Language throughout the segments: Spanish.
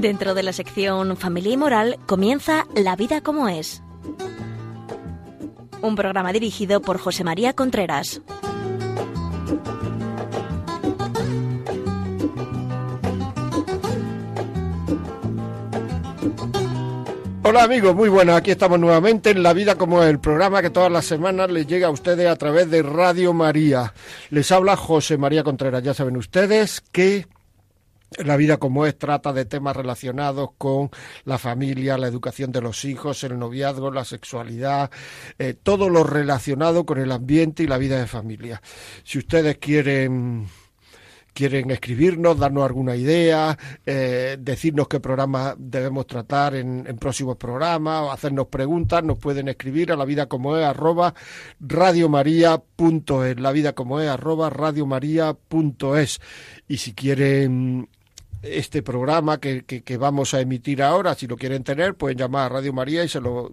Dentro de la sección Familia y Moral comienza La vida como es. Un programa dirigido por José María Contreras. Hola amigos, muy buenas. Aquí estamos nuevamente en La Vida como es, el programa que todas las semanas les llega a ustedes a través de Radio María. Les habla José María Contreras. Ya saben ustedes que la vida como es trata de temas relacionados con la familia, la educación de los hijos, el noviazgo, la sexualidad, eh, todo lo relacionado con el ambiente y la vida de familia. Si ustedes quieren quieren escribirnos, darnos alguna idea, eh, decirnos qué programa debemos tratar en, próximos programas o hacernos preguntas, nos pueden escribir a la vida como es arroba radiomaria.es, la vida como es arroba radiomaria.es. Y si quieren este programa que, que, vamos a emitir ahora, si lo quieren tener, pueden llamar a Radio María y se lo,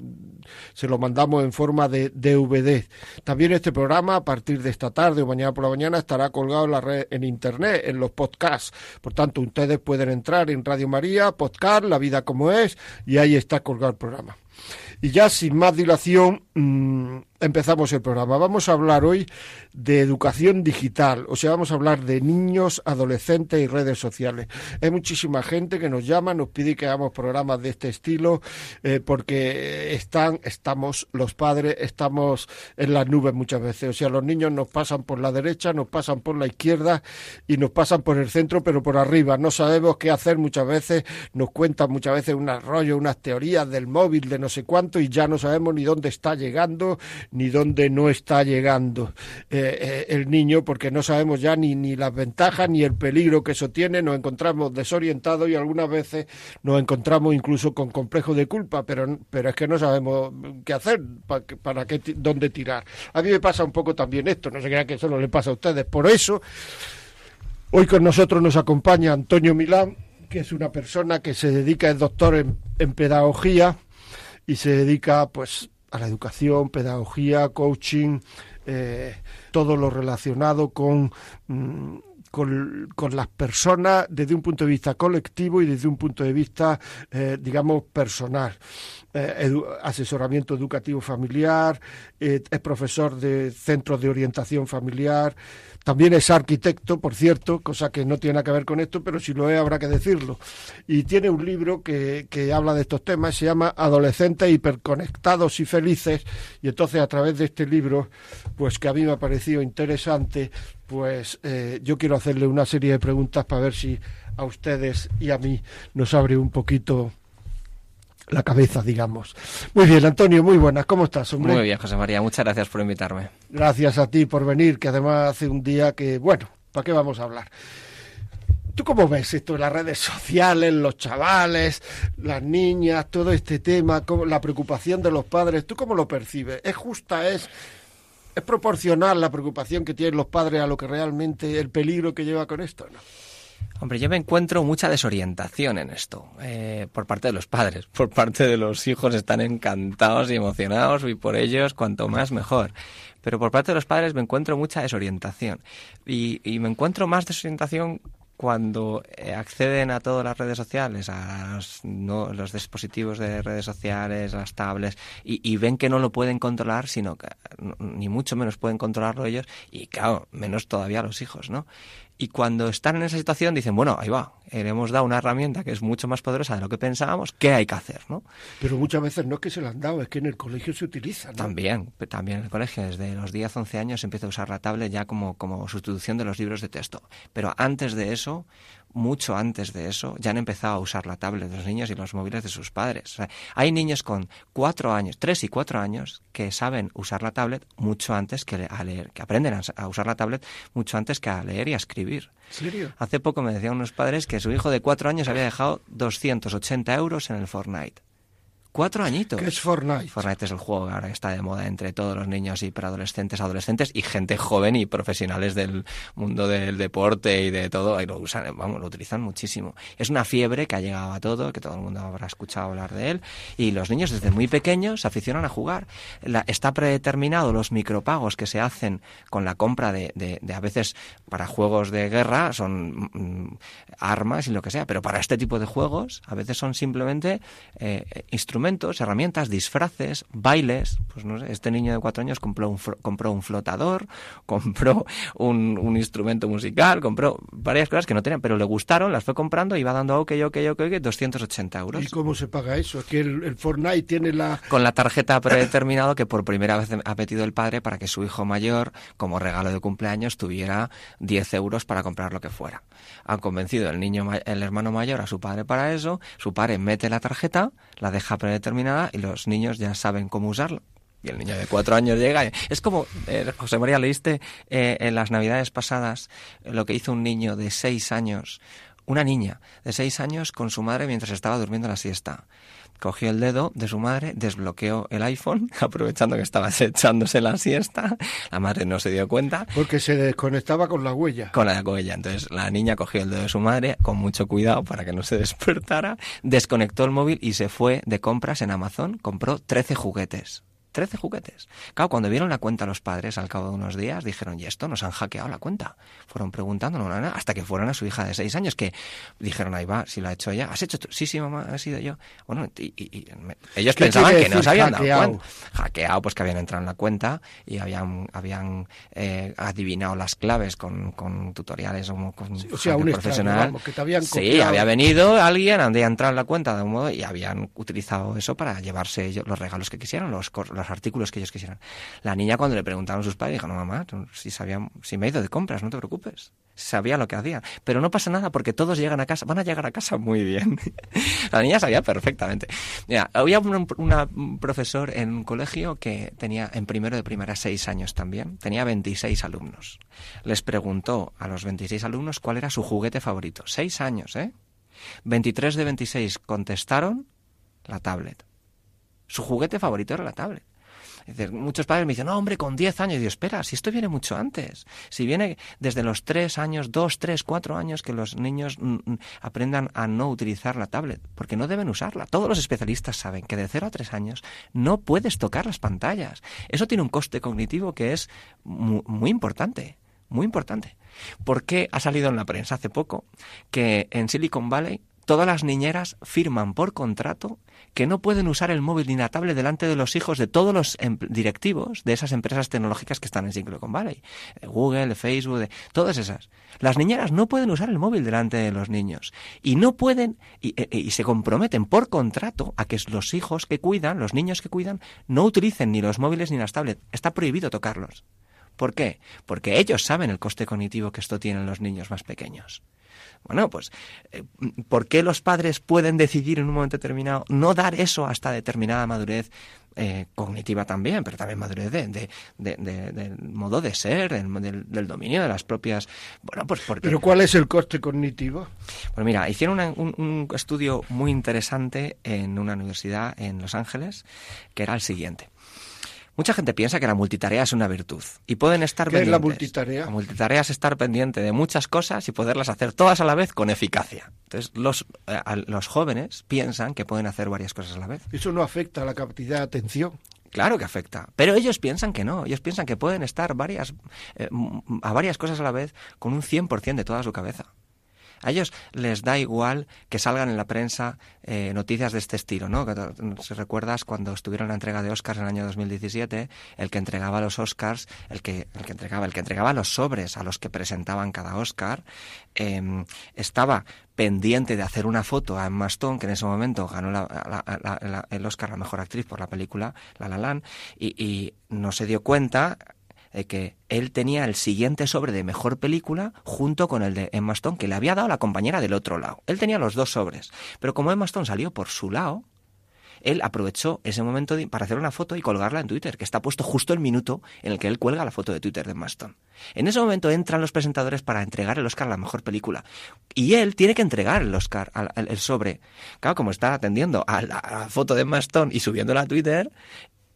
se lo mandamos en forma de DVD. También este programa, a partir de esta tarde o mañana por la mañana, estará colgado en la red, en internet, en los podcasts. Por tanto, ustedes pueden entrar en Radio María, podcast, La Vida como es, y ahí está colgado el programa. Y ya sin más dilación, mm, empezamos el programa. Vamos a hablar hoy de educación digital, o sea, vamos a hablar de niños, adolescentes y redes sociales. Hay muchísima gente que nos llama, nos pide que hagamos programas de este estilo, eh, porque están, estamos, los padres, estamos en las nubes muchas veces. O sea, los niños nos pasan por la derecha, nos pasan por la izquierda y nos pasan por el centro, pero por arriba. No sabemos qué hacer muchas veces, nos cuentan muchas veces un rollo, unas teorías del móvil, de no sé cuánto, y ya no sabemos ni dónde está llegando, ni dónde no está llegando eh, eh, el niño, porque no sabemos ya ni, ni las ventajas ni el peligro que eso tiene, nos encontramos desorientados y algunas veces nos encontramos incluso con complejo de culpa, pero, pero es que no sabemos qué hacer, para, qué, dónde tirar. A mí me pasa un poco también esto, no se crean que solo le pasa a ustedes, por eso hoy con nosotros nos acompaña Antonio Milán, que es una persona que se dedica, es doctor en, en pedagogía y se dedica pues a la educación, pedagogía, coaching, eh, todo lo relacionado con, mm, con, con, las personas desde un punto de vista colectivo y desde un punto de vista, eh, digamos, personal. Eh, asesoramiento educativo familiar, es profesor de centros de orientación familiar, también es arquitecto, por cierto, cosa que no tiene que ver con esto, pero si lo es habrá que decirlo. Y tiene un libro que, que habla de estos temas, se llama Adolescentes hiperconectados y felices. Y entonces a través de este libro, pues que a mí me ha parecido interesante, pues eh, yo quiero hacerle una serie de preguntas para ver si a ustedes y a mí nos abre un poquito la cabeza, digamos. Muy bien, Antonio, muy buenas. ¿Cómo estás, hombre? Muy bien, José María. Muchas gracias por invitarme. Gracias a ti por venir, que además hace un día que, bueno, ¿para qué vamos a hablar? ¿Tú cómo ves esto en las redes sociales, los chavales, las niñas, todo este tema, la preocupación de los padres? ¿Tú cómo lo percibes? ¿Es justa? ¿Es, es proporcional la preocupación que tienen los padres a lo que realmente el peligro que lleva con esto? ¿no? Hombre, yo me encuentro mucha desorientación en esto, eh, por parte de los padres, por parte de los hijos están encantados y emocionados y por ellos cuanto más mejor. Pero por parte de los padres me encuentro mucha desorientación y, me encuentro más desorientación cuando eh, acceden a todas las redes sociales, a los, dispositivos de redes sociales, las tablets, y, y, ven que no lo pueden controlar, sino que ni mucho menos pueden controlarlo ellos, y claro, menos todavía los hijos, ¿no? Y cuando están en esa situación dicen, bueno, ahí va, eh, le hemos dado una herramienta que es mucho más poderosa de lo que pensábamos, ¿qué hay que hacer? ¿no? Pero muchas veces no es que se la han dado, es que en el colegio se utiliza. También, también en el colegio, desde los 10, 11 años se empieza a usar la tablet ya como, como sustitución de los libros de texto. Pero antes de eso, mucho antes de eso, ya han empezado a usar la tablet de los niños y los móviles de sus padres. hay niños con cuatro años, tres y cuatro años, que saben usar la tablet mucho antes que a leer, que aprenden a usar la tablet mucho antes que a leer y a escribir. ¿Serio? Hace poco me decían unos padres que su hijo de cuatro años había dejado 280 euros en el Fortnite cuatro añitos. ¿Qué es Fortnite? Fortnite es el juego que ahora está de moda entre todos los niños y preadolescentes, adolescentes y gente joven y profesionales del mundo del deporte y de todo. Y lo usan, vamos, lo utilizan muchísimo. Es una fiebre que ha llegado a todo, que todo el mundo habrá escuchado hablar de él. Y los niños desde muy pequeños se aficionan a jugar. La, está predeterminado los micropagos que se hacen con la compra de, de, de a veces para juegos de guerra son mm, armas y lo que sea, pero para este tipo de juegos a veces son simplemente eh, instrumentos, herramientas, disfraces, bailes. Pues no sé, este niño de cuatro años compró un, compró un flotador, compró un, un, instrumento musical, compró varias cosas que no tenían, pero le gustaron, las fue comprando y va dando ok, ok, ok, ok, 280 euros. ¿Y cómo se paga eso? Que el, el Fortnite tiene la... Con la tarjeta predeterminado que por primera vez ha metido el padre para que su hijo mayor, como regalo de cumpleaños, tuviera 10 euros para comprar lo que fuera. Han convencido el niño, el hermano mayor a su padre para eso, su padre mete la tarjeta, la deja predeterminada y los niños ya saben cómo usarlo. Y el niño de cuatro años llega. Es como, eh, José María, leíste eh, en las navidades pasadas lo que hizo un niño de seis años, una niña de seis años con su madre mientras estaba durmiendo la siesta cogió el dedo de su madre, desbloqueó el iPhone, aprovechando que estaba echándose la siesta. La madre no se dio cuenta. Porque se desconectaba con la huella. Con la huella. Entonces la niña cogió el dedo de su madre, con mucho cuidado para que no se despertara, desconectó el móvil y se fue de compras en Amazon, compró 13 juguetes. 13 juguetes. Claro, cuando vieron la cuenta los padres al cabo de unos días, dijeron, ¿y esto? Nos han hackeado la cuenta. Fueron no, hasta que fueron a su hija de 6 años, que dijeron, ahí va, si lo ha hecho ella. ¿Has hecho tú? Sí, sí, mamá, ha sido yo. Bueno, y, y, y ellos pensaban que no se habían dado cuenta. Hackeado, pues que habían entrado en la cuenta y habían, habían eh, adivinado las claves con, con tutoriales o con sí, o sea, un profesional. Extraño, vamos, que te habían sí, había venido alguien, había entrado en la cuenta de un modo y habían utilizado eso para llevarse ellos los regalos que quisieran, los, los artículos que ellos quisieran. La niña cuando le preguntaron a sus padres dijo, no mamá, si sabía, si me he ido de compras, no te preocupes. Sabía lo que hacía. Pero no pasa nada porque todos llegan a casa, van a llegar a casa muy bien. la niña sabía perfectamente. Mira, había un, un, profesor en un colegio que tenía en primero de primaria seis años también. Tenía 26 alumnos. Les preguntó a los 26 alumnos cuál era su juguete favorito. Seis años, ¿eh? 23 de 26 contestaron la tablet. Su juguete favorito era la tablet. Muchos padres me dicen, no, hombre, con 10 años. Y yo, espera, si esto viene mucho antes. Si viene desde los 3 años, 2, 3, 4 años que los niños mm, aprendan a no utilizar la tablet, porque no deben usarla. Todos los especialistas saben que de 0 a 3 años no puedes tocar las pantallas. Eso tiene un coste cognitivo que es muy, importante, muy importante. ¿Por qué ha salido en la prensa hace poco que en Silicon Valley todas las niñeras firman por contrato que no pueden usar el móvil ni la tablet delante de los hijos de todos los directivos de esas empresas tecnológicas que están en Silicon Valley. Google, Facebook, todas esas. Las niñeras no pueden usar el móvil delante de los niños. Y no pueden, y, y, se comprometen por contrato a que los hijos que cuidan, los niños que cuidan, no utilicen ni los móviles ni las tablets. Está prohibido tocarlos. ¿Por qué? Porque ellos saben el coste cognitivo que esto tiene en los niños más pequeños. Bueno, pues, eh, ¿por qué los padres pueden decidir en un momento determinado no dar eso hasta determinada madurez eh, cognitiva también, pero también madurez de, de, de, del modo de ser, del, del, dominio de las propias... Bueno, pues porque... ¿Pero cuál es el coste cognitivo? Pues mira, hicieron una, un, un estudio muy interesante en una universidad en Los Ángeles, que era el siguiente. Mucha gente piensa que la multitarea es una virtud y pueden estar ¿Qué pendientes. es la multitarea? La multitarea es estar pendiente de muchas cosas y poderlas hacer todas a la vez con eficacia. Entonces, los, eh, los jóvenes piensan que pueden hacer varias cosas a la vez. ¿Eso no afecta a la capacidad de atención? Claro que afecta, pero ellos piensan que no, ellos piensan que pueden estar varias, eh, a varias cosas a la vez con un 100% de toda su cabeza. A ellos les da igual que salgan en la prensa eh, noticias de este estilo, ¿no? Si recuerdas cuando estuvieron la entrega de Oscars en el año 2017, el que entregaba los Oscars, el que, el que entregaba, el que entregaba los sobres a los que presentaban cada Oscar, eh, estaba pendiente de hacer una foto a Emma Stone, que en ese momento ganó la, la, la, el Oscar a la mejor actriz por la película La La Land, y no se dio cuenta de que él tenía el siguiente sobre de mejor película junto con el de Emma Stone, que le había dado la compañera del otro lado. Él tenía los dos sobres. Pero como Emma salió por su lado, él aprovechó ese momento para hacer una foto y colgarla en Twitter, que está puesto justo el minuto en el que él cuelga la foto de Twitter de Maston. En ese momento entran los presentadores para entregar el Oscar a la mejor película. Y él tiene que entregar el Oscar, el sobre. Claro, como está atendiendo a la, foto de Maston y subiéndola a Twitter,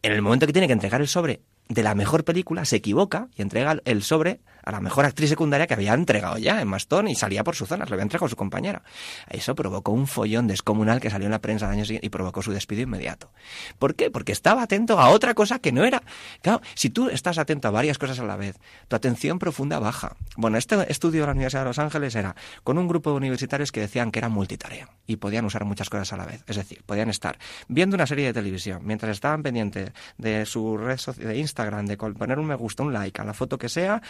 en el momento que tiene que entregar el sobre de la mejor película, se equivoca y entrega el sobre a la mejor actriz secundaria que había entregado ya en Mastón y salía por su zona, lo había entregado su compañera. Eso provocó un follón descomunal que salió en la prensa de años y provocó su despido inmediato. ¿Por qué? Porque estaba atento a otra cosa que no era. Claro, si tú estás atento a varias cosas a la vez, tu atención profunda baja. Bueno, este estudio de la Universidad de Los Ángeles era con un grupo de universitarios que decían que era multitarea y podían usar muchas cosas a la vez. Es decir, podían estar viendo una serie de televisión mientras estaban pendientes de su red social, de Instagram, de poner un me gusta, un like a la foto que sea,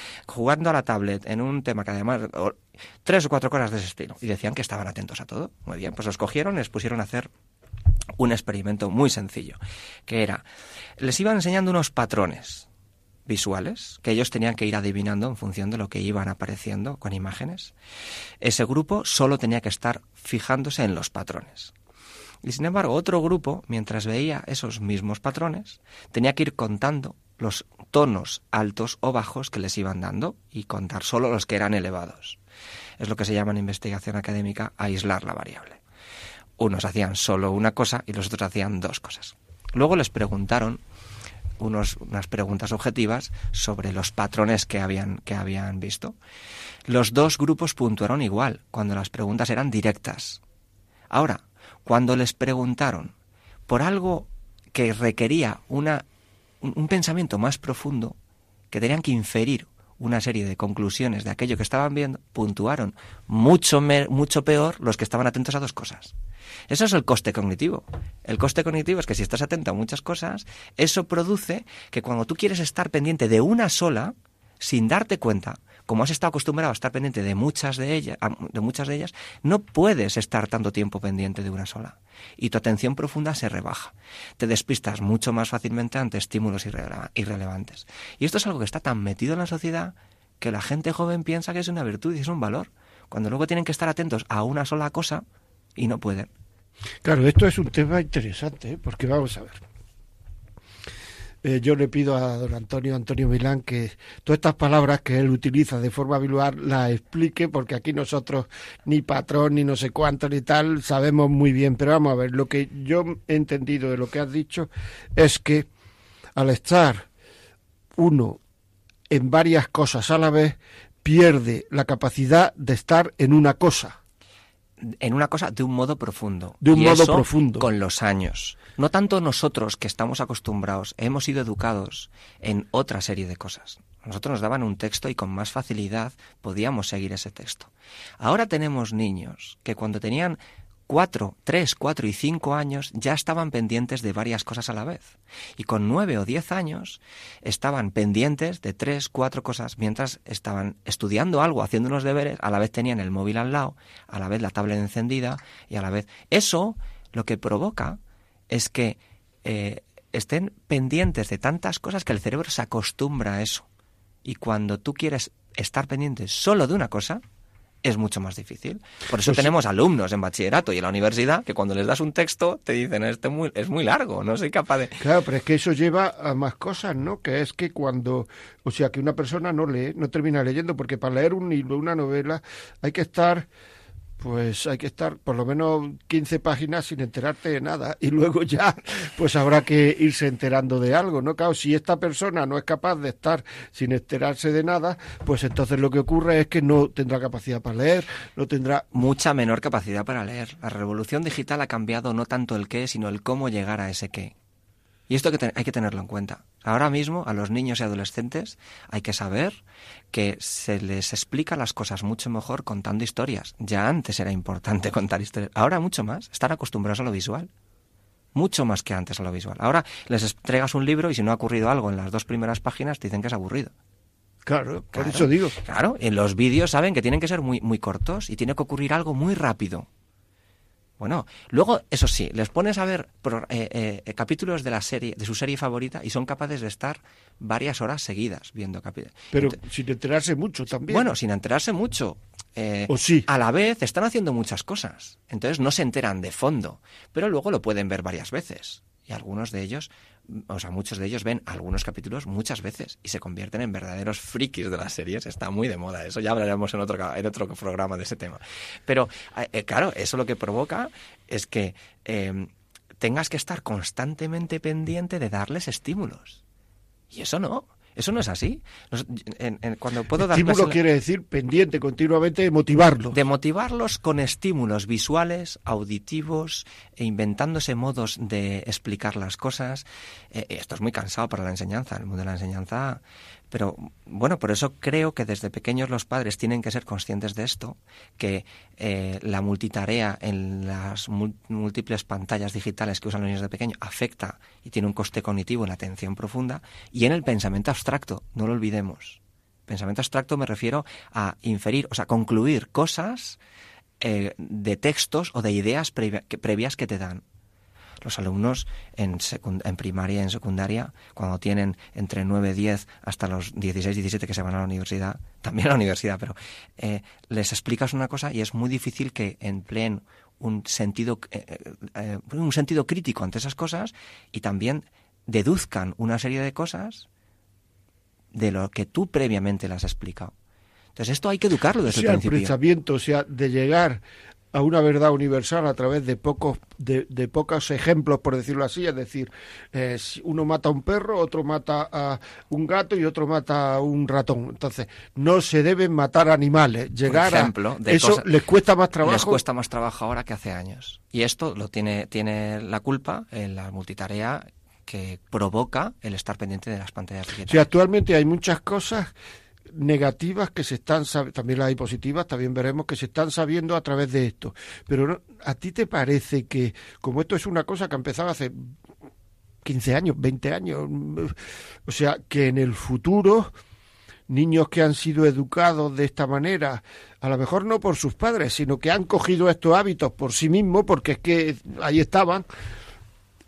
a la tablet en un tema que además tres o cuatro cosas de ese estilo y decían que estaban atentos a todo. Muy bien, pues los cogieron y les pusieron a hacer un experimento muy sencillo, que era, les iban enseñando unos patrones visuales que ellos tenían que ir adivinando en función de lo que iban apareciendo con imágenes. Ese grupo solo tenía que estar fijándose en los patrones. Y sin embargo, otro grupo, mientras veía esos mismos patrones, tenía que ir contando los tonos altos o bajos que les iban dando y contar solo los que eran elevados. Es lo que se llama en investigación académica aislar la variable. Unos hacían solo una cosa y los otros hacían dos cosas. Luego les preguntaron unos, unas preguntas objetivas sobre los patrones que habían, que habían visto. Los dos grupos puntuaron igual cuando las preguntas eran directas. Ahora, cuando les preguntaron por algo que requería una un, pensamiento más profundo, que tenían que inferir una serie de conclusiones de aquello que estaban viendo, puntuaron mucho, mucho peor los que estaban atentos a dos cosas. Eso es el coste cognitivo. El coste cognitivo es que si estás atento a muchas cosas, eso produce que cuando tú quieres estar pendiente de una sola, sin darte cuenta, como has estado acostumbrado a estar pendiente de muchas de ellas, de muchas de ellas, no puedes estar tanto tiempo pendiente de una sola. Y tu atención profunda se rebaja. Te despistas mucho más fácilmente ante estímulos irrelevantes. Y esto es algo que está tan metido en la sociedad que la gente joven piensa que es una virtud y es un valor, cuando luego tienen que estar atentos a una sola cosa y no pueden. Claro, esto es un tema interesante, ¿eh? porque vamos a ver. Eh, yo le pido a don Antonio Antonio Milán que todas estas palabras que él utiliza de forma habitual las explique, porque aquí nosotros ni patrón, ni no sé cuánto, ni tal, sabemos muy bien. Pero vamos a ver, lo que yo he entendido de lo que has dicho es que al estar uno en varias cosas a la vez, pierde la capacidad de estar en una cosa en una cosa de un modo profundo. De un modo profundo. Con los años. No tanto nosotros que estamos acostumbrados, hemos sido educados en otra serie de cosas. Nosotros nos daban un texto y con más facilidad podíamos seguir ese texto. Ahora tenemos niños que cuando tenían cuatro, tres, cuatro y cinco años ya estaban pendientes de varias cosas a la vez. Y con nueve o diez años estaban pendientes de tres, cuatro cosas mientras estaban estudiando algo, haciendo unos deberes, a la vez tenían el móvil al lado, a la vez la tablet encendida y a la vez... Eso lo que provoca es que eh, estén pendientes de tantas cosas que el cerebro se acostumbra a eso. Y cuando tú quieres estar pendiente solo de una cosa, es mucho más difícil. Por eso pues tenemos alumnos en bachillerato y en la universidad que cuando les das un texto te dicen, este muy, es muy largo, no soy capaz de... Claro, pero es que eso lleva a más cosas, ¿no? Que es que cuando, o sea, que una persona no lee, no termina leyendo, porque para leer un libro, una novela, hay que estar pues hay que estar por lo menos 15 páginas sin enterarte de nada y luego ya pues habrá que irse enterando de algo, ¿no? Claro, si esta persona no es capaz de estar sin enterarse de nada, pues entonces lo que ocurre es que no tendrá capacidad para leer, no tendrá mucha menor capacidad para leer. La revolución digital ha cambiado no tanto el qué, sino el cómo llegar a ese qué. Y esto hay que tenerlo en cuenta. Ahora mismo a los niños y adolescentes hay que saber que se les explica las cosas mucho mejor contando historias. Ya antes era importante contar historias. Ahora mucho más. Están acostumbrados a lo visual. Mucho más que antes a lo visual. Ahora les entregas un libro y si no ha ocurrido algo en las dos primeras páginas te dicen que es aburrido. Claro, por eso digo. Claro, en los vídeos saben que tienen que ser muy, muy cortos y tiene que ocurrir algo muy rápido. Bueno, luego, eso sí, les pones a ver eh, eh, capítulos de la serie, de su serie favorita, y son capaces de estar varias horas seguidas viendo capítulos. Pero sin enterarse mucho también. Bueno, sin enterarse mucho. eh, ¿O sí? a la vez están haciendo muchas cosas. Entonces no se enteran de fondo, pero luego lo pueden ver varias veces. Y algunos de ellos, o sea, muchos de ellos ven algunos capítulos muchas veces y se convierten en verdaderos frikis de las series. Está muy de moda eso. Ya hablaremos en otro, en otro programa de ese tema. Pero, eh, eh, claro, eso lo que provoca es que eh, tengas que estar constantemente pendiente de darles estímulos. Y eso no. Eso no es así. En- en- cuando puedo dar Estímulo clase quiere decir pendiente continuamente de motivarlo. de motivarlos con estímulos visuales, auditivos, e inventándose modos de explicar las cosas. Eh, esto es muy cansado para la enseñanza, el mundo de la enseñanza. Pero bueno, por eso creo que desde pequeños los padres tienen que ser conscientes de esto, que eh, la multitarea en las múltiples pantallas digitales que usan los niños de pequeño afecta y tiene un coste cognitivo en la atención profunda y en el pensamiento abstracto, no lo olvidemos. Pensamiento abstracto me refiero a inferir, o sea, concluir cosas eh, de textos o de ideas previas que te dan. Los alumnos en, en primaria y en secundaria, cuando tienen entre 9 10 hasta los 16, 17 que se van a la universidad, también a la universidad, pero eh, les explicas una cosa y es muy difícil que empleen un sentido, eh, eh, un sentido crítico ante esas cosas y también deduzcan una serie de cosas de lo que tú previamente las has explicado. Entonces esto hay que educarlo O desde sea, el el principio. pensamiento, o sea, de llegar a una verdad universal a través de pocos de, de pocos ejemplos, por decirlo así, es decir, eh, uno mata a un perro, otro mata a un gato y otro mata a un ratón. Entonces, no se deben matar animales. Llegar ejemplo, a eso les cuesta más trabajo. Les cuesta más trabajo ahora que hace años. Y esto lo tiene, tiene la culpa en la multitarea que provoca el estar pendiente de las pantallas digitales. actualmente hay muchas cosas negativas que se están también las hay positivas, también veremos que se están sabiendo a través de esto. Pero ¿no- ¿a ti te parece que como esto es una cosa que ha empezado hace 15 años, 20 años, mm, o sea, que en el futuro niños que han sido educados de esta manera, a lo mejor no por sus padres, sino que han cogido estos hábitos por sí mismos, porque es que ahí estaban,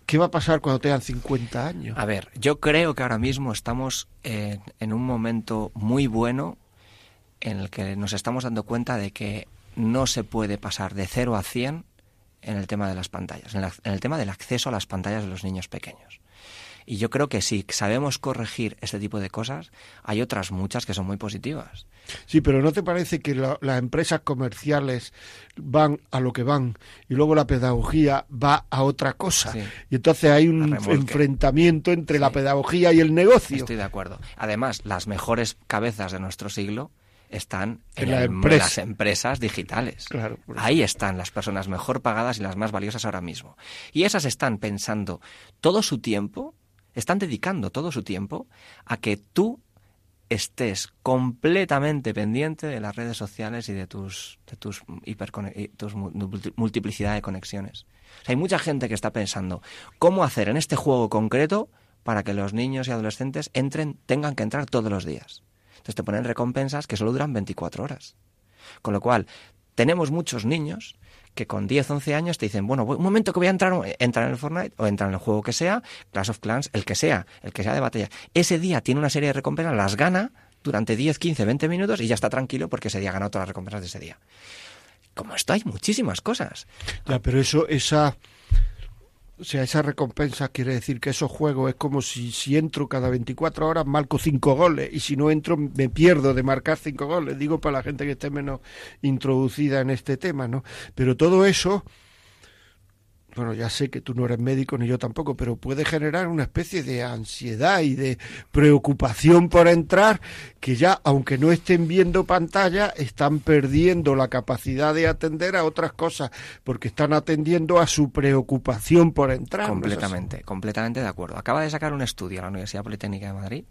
¿qué va a pasar cuando tengan 50 años? A ver, yo creo que ahora mismo estamos en, un momento muy bueno en el que nos estamos dando cuenta de que no se puede pasar de 0 a 100 en el tema de las pantallas, en, la- en el tema del acceso a las pantallas de los niños pequeños. Y yo creo que si sabemos corregir este tipo de cosas, hay otras muchas que son muy positivas. Sí, pero ¿no te parece que la- las empresas comerciales van a lo que van y luego la pedagogía va a otra cosa? Sí. Y entonces hay un enfrentamiento entre la pedagogía y el negocio. Estoy de acuerdo. Además, las mejores cabezas de nuestro siglo están En en, la el- empresa. las empresas digitales. Claro. Ahí están las personas mejor pagadas y las más valiosas ahora mismo. Y esas están pensando todo su tiempo, están dedicando todo su tiempo a que tú estés completamente pendiente de las redes sociales y de tus, de tus, tus mu- multi- multiplicidad de conexiones. Hay mucha gente que está pensando cómo hacer en este juego concreto para que los niños y adolescentes entren, tengan que entrar todos los días. Entonces te ponen recompensas que solo duran 24 horas. Con lo cual, tenemos muchos niños que con 10, 11 años te dicen, bueno, un momento que voy a entrar, entran en el Fortnite o entran en el juego que sea, Clash of Clans, el que sea, el que sea de batalla. Ese día tiene una serie de recompensas, las gana durante 10, 15, 20 minutos y ya está tranquilo porque ese día ha todas las recompensas de ese día. Como esto hay muchísimas cosas. Ya, pero eso, esa, o sea, esa recompensa quiere decir que esos juegos es como si, si entro cada 24 horas marco cinco goles y si no entro me pierdo de marcar cinco goles. Digo para la gente que esté menos introducida en este tema, ¿no? Pero todo eso, bueno, ya sé que tú no eres médico ni yo tampoco, pero puede generar una especie de ansiedad y de preocupación por entrar que ya, aunque no estén viendo pantalla, están perdiendo la capacidad de atender a otras cosas porque están atendiendo a su preocupación por entrar. Completamente, completamente de acuerdo. Acaba de sacar un estudio a la Universidad Politécnica de Madrid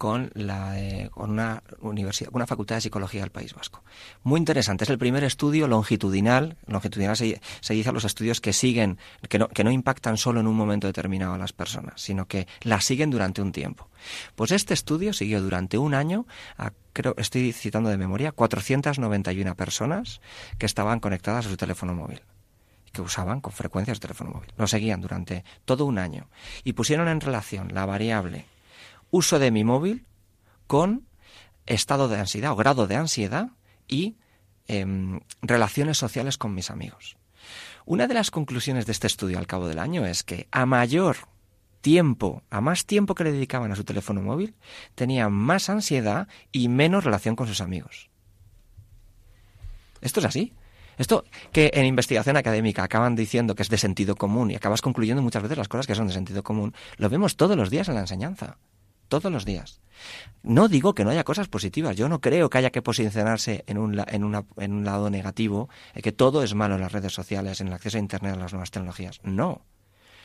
con, la con una, universidad, una facultad de psicología del País Vasco. Muy interesante. Es el primer estudio longitudinal. Longitudinal se, se dice a los estudios que siguen, que no, que no impactan solo en un momento determinado a las personas, sino que las siguen durante un tiempo. Pues este estudio siguió durante un año a, creo, estoy citando de memoria, 491 personas que estaban conectadas a su teléfono móvil que usaban con frecuencia su teléfono móvil. Lo seguían durante todo un año y pusieron en relación la variable uso de mi móvil con estado de ansiedad o grado de ansiedad y em, relaciones sociales con mis amigos. Una de las conclusiones de este estudio al cabo del año es que a mayor tiempo, a más tiempo que le dedicaban a su teléfono móvil, tenían más ansiedad y menos relación con sus amigos. Esto es así. Esto que en investigación académica acaban diciendo que es de sentido común y acabas concluyendo muchas veces las cosas que son de sentido común, lo vemos todos los días en la enseñanza. Todos los días. No digo que no haya cosas positivas. Yo no creo que haya que posicionarse en un, en en un lado negativo, que todo es malo en las redes sociales, en el acceso a Internet, a las nuevas tecnologías. No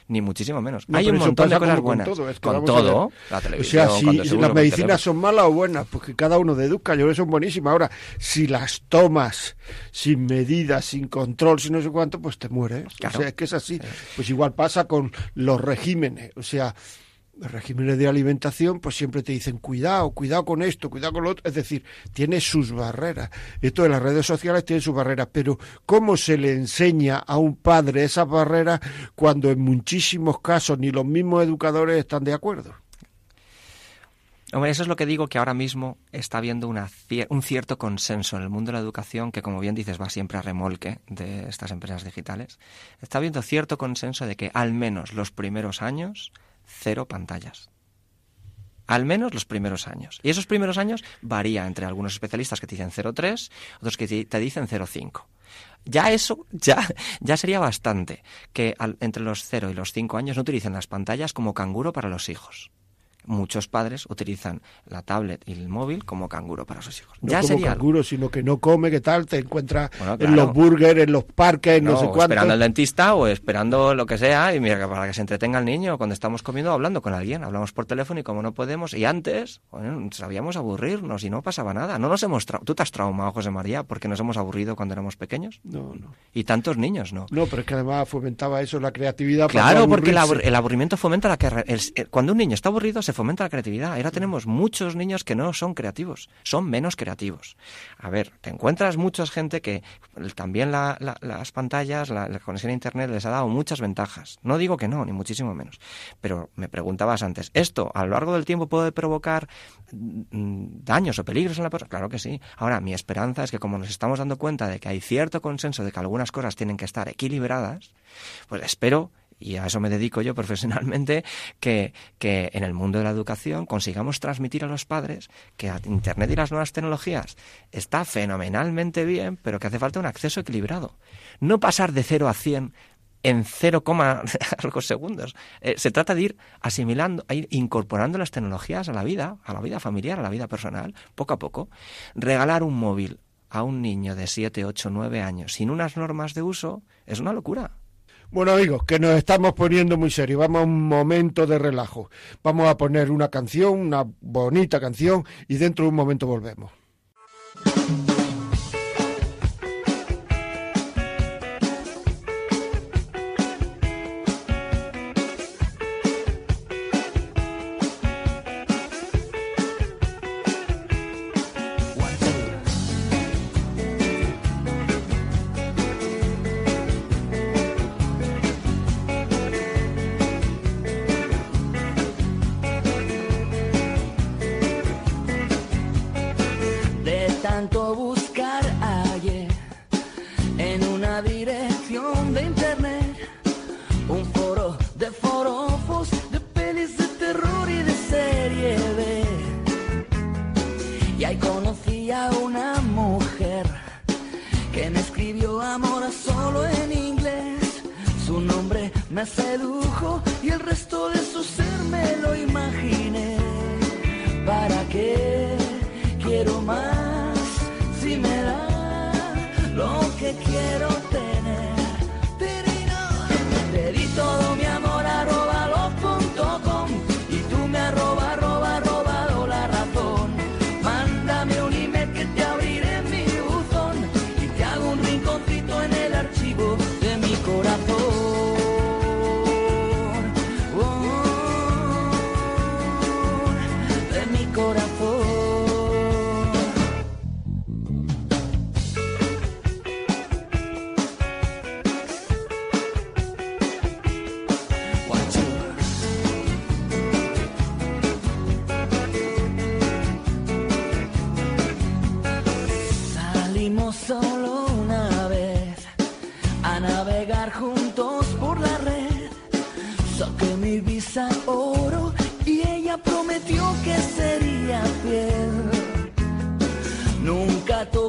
ni muchísimo menos. Hay un montón de cosas buenas. Con todo, la televisión, o sea, si las medicinas son malas o buenas, porque cada uno deduca, yo creo que son buenísimas. Ahora, si las tomas sin medidas, sin control, sin no sé cuánto, pues te mueres. O sea, es que es así. Pues igual pasa con los regímenes. O sea, regímenes de alimentación, pues siempre te dicen cuidado, cuidado con esto, cuidado con lo otro. Es decir, tiene sus barreras. Esto de las redes sociales tiene sus barreras, pero ¿cómo se le enseña a un padre esas barreras cuando en muchísimos casos ni los mismos educadores están de acuerdo? Hombre, eso es lo que digo, que ahora mismo está habiendo una, un cierto consenso en el mundo de la educación, que como bien dices va siempre a remolque de estas empresas digitales. Está habiendo cierto consenso de que al menos los primeros años cero pantallas. Al menos los primeros años. Y esos primeros años varía entre algunos especialistas que te dicen 0,3, otros que te dicen 0,5. Ya eso, ya, ya sería bastante que entre los 0 y los 5 años no utilicen las pantallas como canguro para los hijos muchos padres utilizan la tablet y el móvil como canguro para sus hijos. No ya como sería canguro, sino que no come, que tal, te encuentra en los burgers, en los parques, no, sé cuánto. esperando al dentista o esperando lo que sea y mira, para que se entretenga el niño cuando estamos comiendo hablando con alguien. Hablamos por teléfono y como no podemos, y antes sabíamos aburrirnos y no pasaba nada. No nos hemos ¿Tú te has traumado, José María, porque nos hemos aburrido cuando éramos pequeños? No, no. Y tantos niños, ¿no? No, pero es que además fomentaba eso, la creatividad. Claro, porque el, aburrimiento fomenta la que... cuando un niño está aburrido se fomenta la creatividad. Ahora tenemos muchos niños que no son creativos, son menos creativos. A ver, te encuentras mucha gente que también las pantallas, la, conexión a Internet les ha dado muchas ventajas. No digo que no, ni muchísimo menos. Pero me preguntabas antes, ¿esto a lo largo del tiempo puede provocar mm, daños o peligros en la persona? Claro que sí. Ahora, mi esperanza es que como nos estamos dando cuenta de que hay cierto consenso de que algunas cosas tienen que estar equilibradas, pues espero y a eso me dedico yo profesionalmente, que, que, en el mundo de la educación consigamos transmitir a los padres que Internet y las nuevas tecnologías está fenomenalmente bien, pero que hace falta un acceso equilibrado. No pasar de 0 a 100 en 0, algo segundos. Eh, se trata de ir asimilando, ir incorporando las tecnologías a la vida, a la vida familiar, a la vida personal, poco a poco. Regalar un móvil a un niño de 7, 8, 9 años sin unas normas de uso es una locura. Bueno amigos, que nos estamos poniendo muy serios, vamos a un momento de relajo. Vamos a poner una canción, una bonita canción, y dentro de un momento volvemos. Y ahí conocí a una mujer que me escribió amor solo en inglés. Su nombre me sedujo y el resto de su ser me lo imaginé. ¿Para qué quiero más si me da lo que quiero?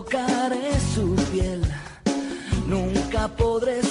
Tocaré su piel. Nunca podré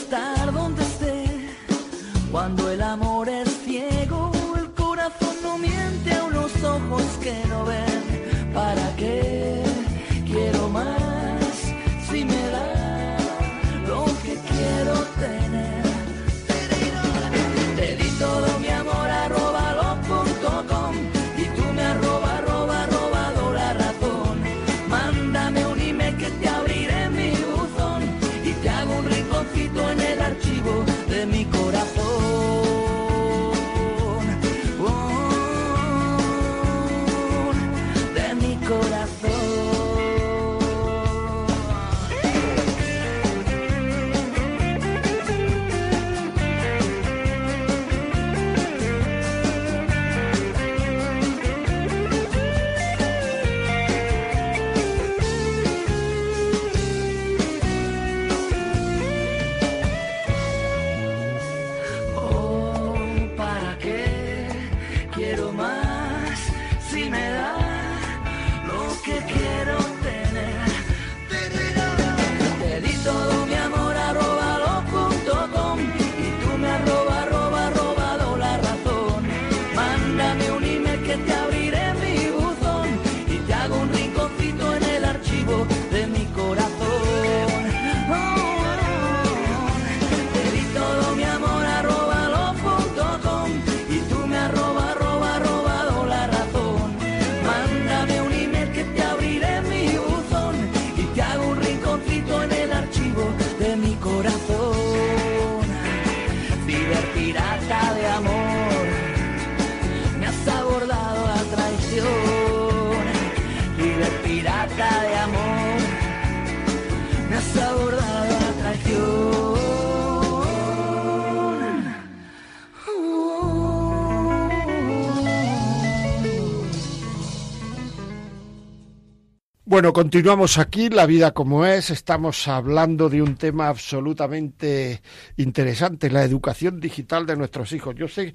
Bueno, continuamos aquí, la vida como es, estamos hablando de un tema absolutamente interesante, la educación digital de nuestros hijos. Yo sé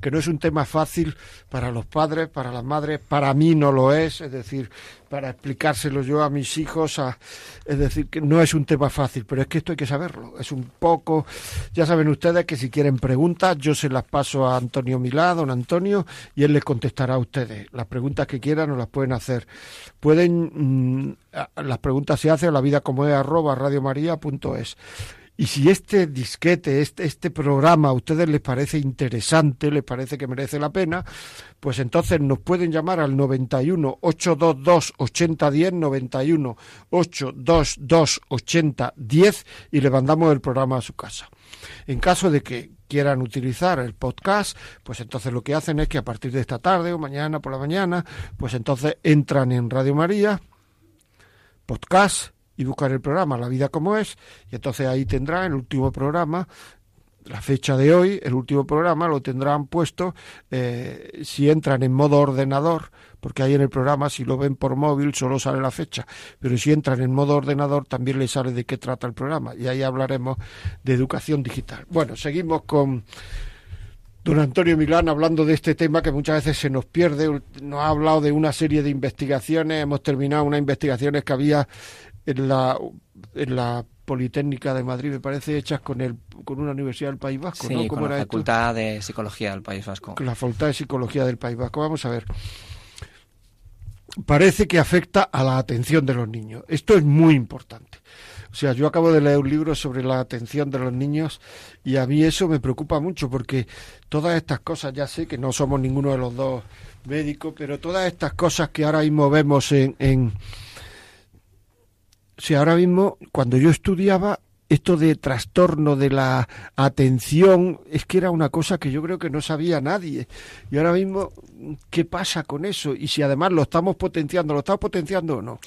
que no es un tema fácil para los padres, para las madres, para mí no lo es, es decir, para explicárselo yo a mis hijos, es decir, que no es un tema fácil, pero es que esto hay que saberlo, es un poco, ya saben ustedes que si quieren preguntas, yo se las paso a Antonio Milá, don Antonio, y él les contestará a ustedes. Las preguntas que quieran nos las pueden hacer. Pueden, mm, las preguntas se hacen a la vida como es arroba radiomaria.es. Y si este disquete, este, este programa a ustedes les parece interesante, les parece que merece la pena, pues entonces nos pueden llamar al 91 822 8010, 91 822 8010 y le mandamos el programa a su casa. En caso de que quieran utilizar el podcast, pues entonces lo que hacen es que a partir de esta tarde o mañana por la mañana, pues entonces entran en Radio María, podcast y buscar el programa La vida como es y entonces ahí tendrán el último programa la fecha de hoy, el último programa, lo tendrán puesto eh, si entran en modo ordenador, porque ahí en el programa, si lo ven por móvil, solo sale la fecha, pero si entran en modo ordenador, también les sale de qué trata el programa, y ahí hablaremos de educación digital. Bueno, seguimos con don Antonio Milán hablando de este tema que muchas veces se nos pierde, nos ha hablado de una serie de investigaciones, hemos terminado unas investigaciones que había en la, en la Politécnica de Madrid, me parece, hechas con el con una universidad del País Vasco, Sí, ¿no? con ¿Cómo la era esto? Facultad de Psicología del País Vasco. La Facultad de Psicología del País Vasco. Vamos a ver. Parece que afecta a la atención de los niños. Esto es muy importante. O sea, yo acabo de leer un libro sobre la atención de los niños y a mí eso me preocupa mucho porque todas estas cosas, ya sé que no somos ninguno de los dos médicos, pero todas estas cosas que ahora mismo vemos en... en sea, ahora mismo, cuando yo estudiaba, esto de trastorno de la atención es que era una cosa que yo creo que no sabía nadie. Y ahora mismo, ¿qué pasa con eso? Y si además lo estamos potenciando, ¿lo estamos potenciando o no?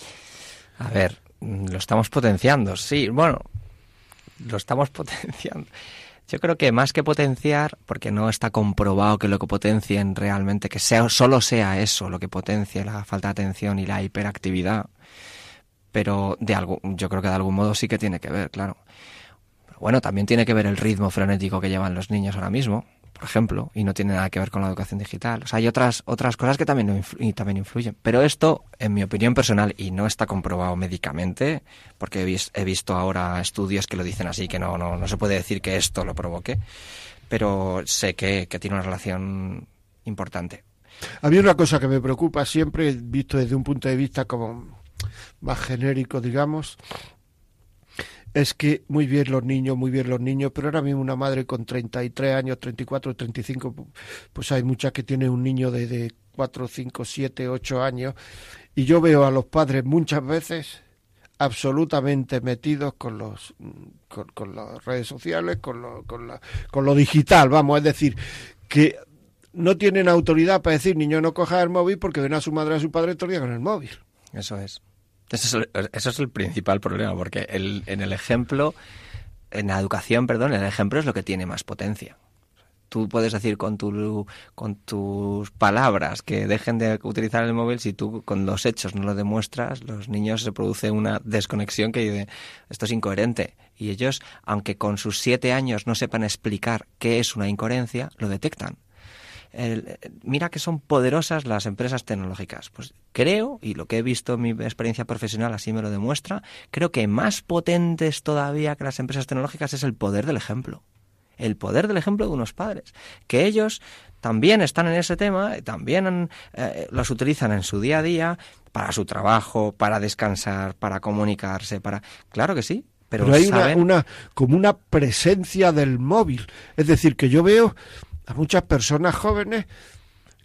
A ver, mm, lo estamos potenciando, sí, bueno, lo estamos potenciando. Yo creo que más que potenciar, porque no está comprobado que lo que potencien realmente, que sea, solo sea eso lo que potencie la falta de atención y la hiperactividad, pero de algo, yo creo que de algún modo sí que tiene que ver, claro. Bueno, también tiene que ver el ritmo frenético que llevan los niños ahora mismo, por ejemplo, y no tiene nada que ver con la educación digital. O sea, hay otras, otras cosas que también, y también influyen. Pero esto, en mi opinión personal, y no está comprobado médicamente, porque he, he visto ahora estudios que lo dicen así, que no, no, no se puede decir que esto lo provoque, pero sé que, que tiene una relación importante. A mí una cosa que me preocupa siempre, visto desde un punto de vista como más genérico, digamos, es que muy bien los niños, muy bien los niños, pero ahora mismo una madre con 33 años, 34, 35, pues hay muchas que tienen un niño de, de 4, 5, 7, 8 años, y yo veo a los padres muchas veces absolutamente metidos con los con, las redes sociales, con lo, con, la, con lo digital, vamos, es decir, que no tienen autoridad para decir niño no coja el móvil porque ven a su madre a su padre todo el día con el móvil. Eso es. Eso es el, eso es el principal problema, porque el, en el ejemplo, en la educación, perdón, el ejemplo es lo que tiene más potencia. Tú puedes decir con, tu, con tus palabras que dejen de utilizar el móvil, si tú con los hechos no lo demuestras, los niños se produce una desconexión que dice, esto es incoherente. Y ellos, aunque con sus siete años no sepan explicar qué es una incoherencia, lo detectan el, mira que son poderosas las empresas tecnológicas. Pues creo, y lo que he visto en mi experiencia profesional así me lo demuestra, creo que más potentes todavía que las empresas tecnológicas es el poder del ejemplo. El poder del ejemplo de unos padres. Que ellos también están en ese tema, también eh, los utilizan en su día a día para su trabajo, para descansar, para comunicarse, para... Claro que sí, pero, pero hay una, una, como una presencia del móvil. Es decir, que yo veo a muchas personas jóvenes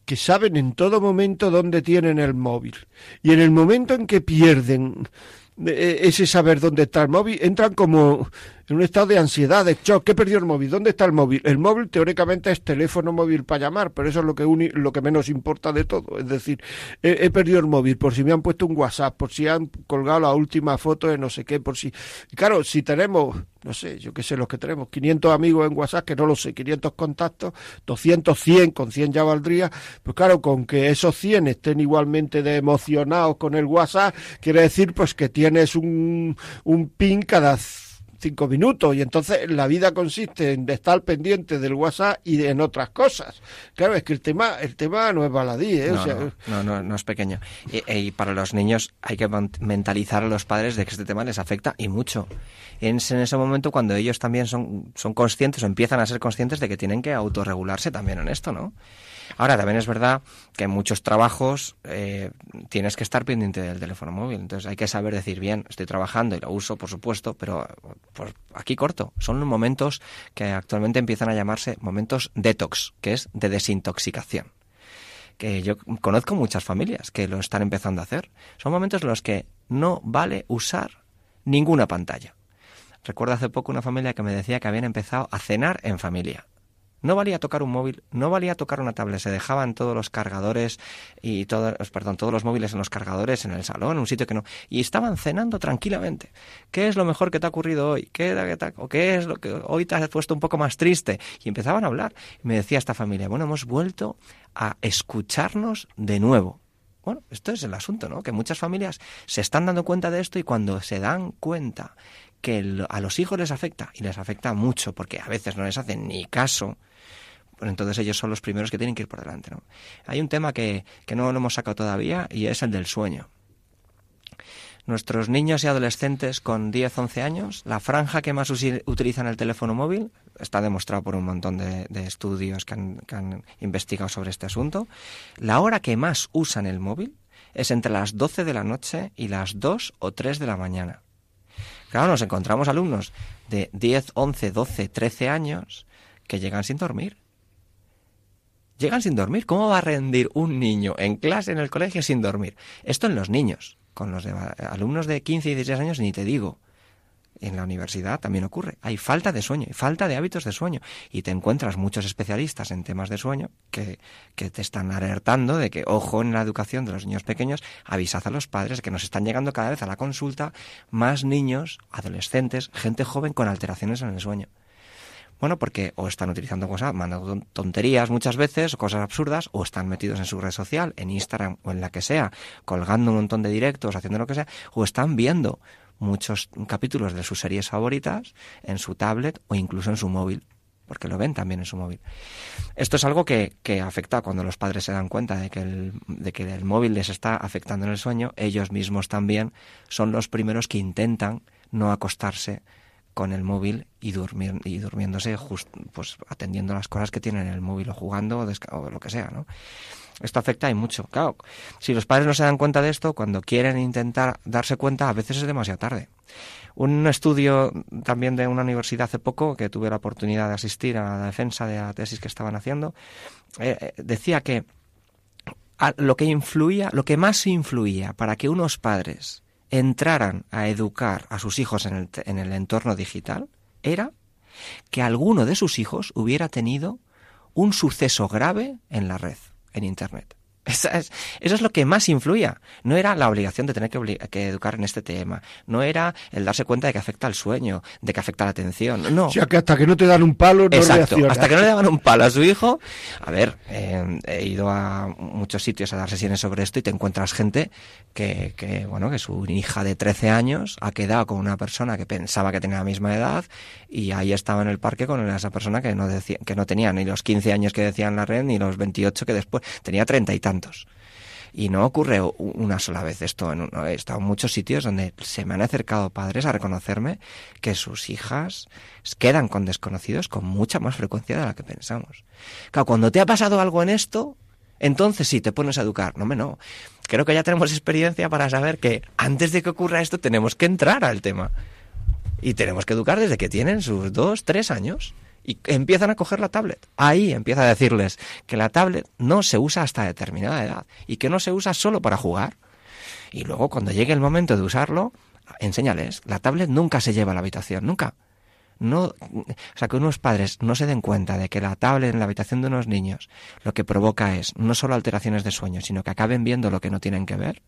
que saben en todo momento dónde tienen el móvil. Y en el momento en que pierden eh, ese saber dónde está el móvil, entran como en un estado de ansiedad, de shock. ¿Qué perdió el móvil? ¿Dónde está el móvil? El móvil teóricamente es teléfono móvil para llamar, pero eso es lo que, uni, lo que menos importa de todo. Es decir, he, he, perdido el móvil por si me han puesto un WhatsApp, por si han colgado la última foto de no sé qué, por si... Claro, si tenemos, no sé, yo qué sé, los que tenemos, 500 amigos en WhatsApp, que no lo sé, 500 contactos, 200, 100, con 100 ya valdría, pues claro, con que esos 100 estén igualmente de emocionados con el WhatsApp, quiere decir pues que tienes un, un pin cada cinco minutos y entonces la vida consiste en estar pendiente del WhatsApp y en otras cosas. Claro, es que el tema el tema no es baladí, ¿eh? No, o sea, no, no, no, no, es pequeño. Y, y, para los niños hay que mentalizar a los padres de que este tema les afecta y mucho. Es en ese momento cuando ellos también son, son conscientes o empiezan a ser conscientes de que tienen que autorregularse también en esto, ¿no? Ahora, también es verdad que en muchos trabajos eh, tienes que estar pendiente del teléfono móvil. Entonces hay que saber decir, bien, estoy trabajando y lo uso, por supuesto, pero por aquí corto. Son momentos que actualmente empiezan a llamarse momentos detox, que es de desintoxicación que yo conozco muchas familias que lo están empezando a hacer. Son momentos en los que no vale usar ninguna pantalla. Recuerdo hace poco una familia que me decía que habían empezado a cenar en familia. No valía tocar un móvil, no valía tocar una tablet, se dejaban todos los cargadores y todos, perdón, todos los móviles en los cargadores en el salón, en un sitio que no, y estaban cenando tranquilamente. ¿Qué es lo mejor que te ha ocurrido hoy? ¿Qué, qué, o qué es lo que hoy te has puesto un poco más triste? Y empezaban a hablar. Y me decía esta familia, bueno, hemos vuelto a escucharnos de nuevo. Bueno, esto es el asunto, ¿no? Que muchas familias se están dando cuenta de esto y cuando se dan cuenta que a los hijos les afecta, y les afecta mucho, porque a veces no les hacen ni caso, pues entonces ellos son los primeros que tienen que ir por delante. ¿no? Hay un tema que, que no lo hemos sacado todavía y es el del sueño. Nuestros niños y adolescentes con 10, 11 años, la franja que más utilizan el teléfono móvil, está demostrado por un montón de, estudios que han, que han, investigado sobre este asunto, la hora que más usan el móvil es entre las 12 de la noche y las 2 o 3 de la mañana. Claro, nos encontramos alumnos de 10, 11, 12, 13 años que llegan sin dormir. Llegan sin dormir. ¿Cómo va a rendir un niño en clase en el colegio sin dormir? Esto en los niños. Con los alumnos de 15 y 16 años ni te digo. En la universidad también ocurre. Hay falta de sueño, falta de hábitos de sueño. Y te encuentras muchos especialistas en temas de sueño que, que te están alertando de que, ojo, en la educación de los niños pequeños, avisad a los padres que nos están llegando cada vez a la consulta más niños, adolescentes, gente joven con alteraciones en el sueño. Bueno, porque o están utilizando cosas, mandando tonterías muchas veces, o cosas absurdas, o están metidos en su red social, en Instagram o en la que sea, colgando un montón de directos, haciendo lo que sea, o están viendo muchos capítulos de sus series favoritas en su tablet o incluso en su móvil. porque lo ven también en su móvil. Esto es algo que, que afecta cuando los padres se dan cuenta de que, el, de que el móvil les está afectando en el sueño, ellos mismos también son los primeros que intentan no acostarse con el móvil y, y durmiéndose pues atendiendo las cosas que tienen en el móvil o jugando o, lo que sea, ¿no? Esto afecta y mucho. Claro, si los padres no se dan cuenta de esto, cuando quieren intentar darse cuenta, a veces es demasiado tarde. Un estudio también de una universidad hace poco, que tuve la oportunidad de asistir a la defensa de la tesis que estaban haciendo, eh, eh, decía que lo que influía, lo que más influía para que unos padres entraran a educar a sus hijos en el, en el entorno digital era que alguno de sus hijos hubiera tenido un suceso grave en la red en Internet. Eso es, eso es, lo que más influía. No era la obligación de tener que, educar en este tema. No era el darse cuenta de que afecta al sueño, de que afecta la atención. No. O sea, que hasta que no te dan un palo, no Exacto. Hasta que no le daban un palo a su hijo. A ver, eh, he ido a muchos sitios a dar sesiones sobre esto y te encuentras gente que, que, bueno, que su hija de 13 años ha quedado con una persona que pensaba que tenía la misma edad y ahí estaba en el parque con esa persona que no, decía, que no tenía ni los 15 años que decían la red ni los 28 que después tenía treinta y tantos. Y no ocurre una sola vez esto. He estado en muchos sitios donde se me han acercado padres a reconocerme que sus hijas quedan con desconocidos con mucha más frecuencia de la que pensamos. Claro, cuando te ha pasado algo en esto, entonces sí te pones a educar. No, me no. Creo que ya tenemos experiencia para saber que antes de que ocurra esto tenemos que entrar al tema. Y tenemos que educar desde que tienen sus dos, tres años y empiezan a coger la tablet. Ahí empieza a decirles que la tablet no se usa hasta determinada edad y que no se usa solo para jugar. Y luego cuando llegue el momento de usarlo, enséñales, la tablet nunca se lleva a la habitación, nunca. No, o sea, que unos padres no se den cuenta de que la tablet en la habitación de unos niños lo que provoca es no solo alteraciones de sueño, sino que acaben viendo lo que no tienen que ver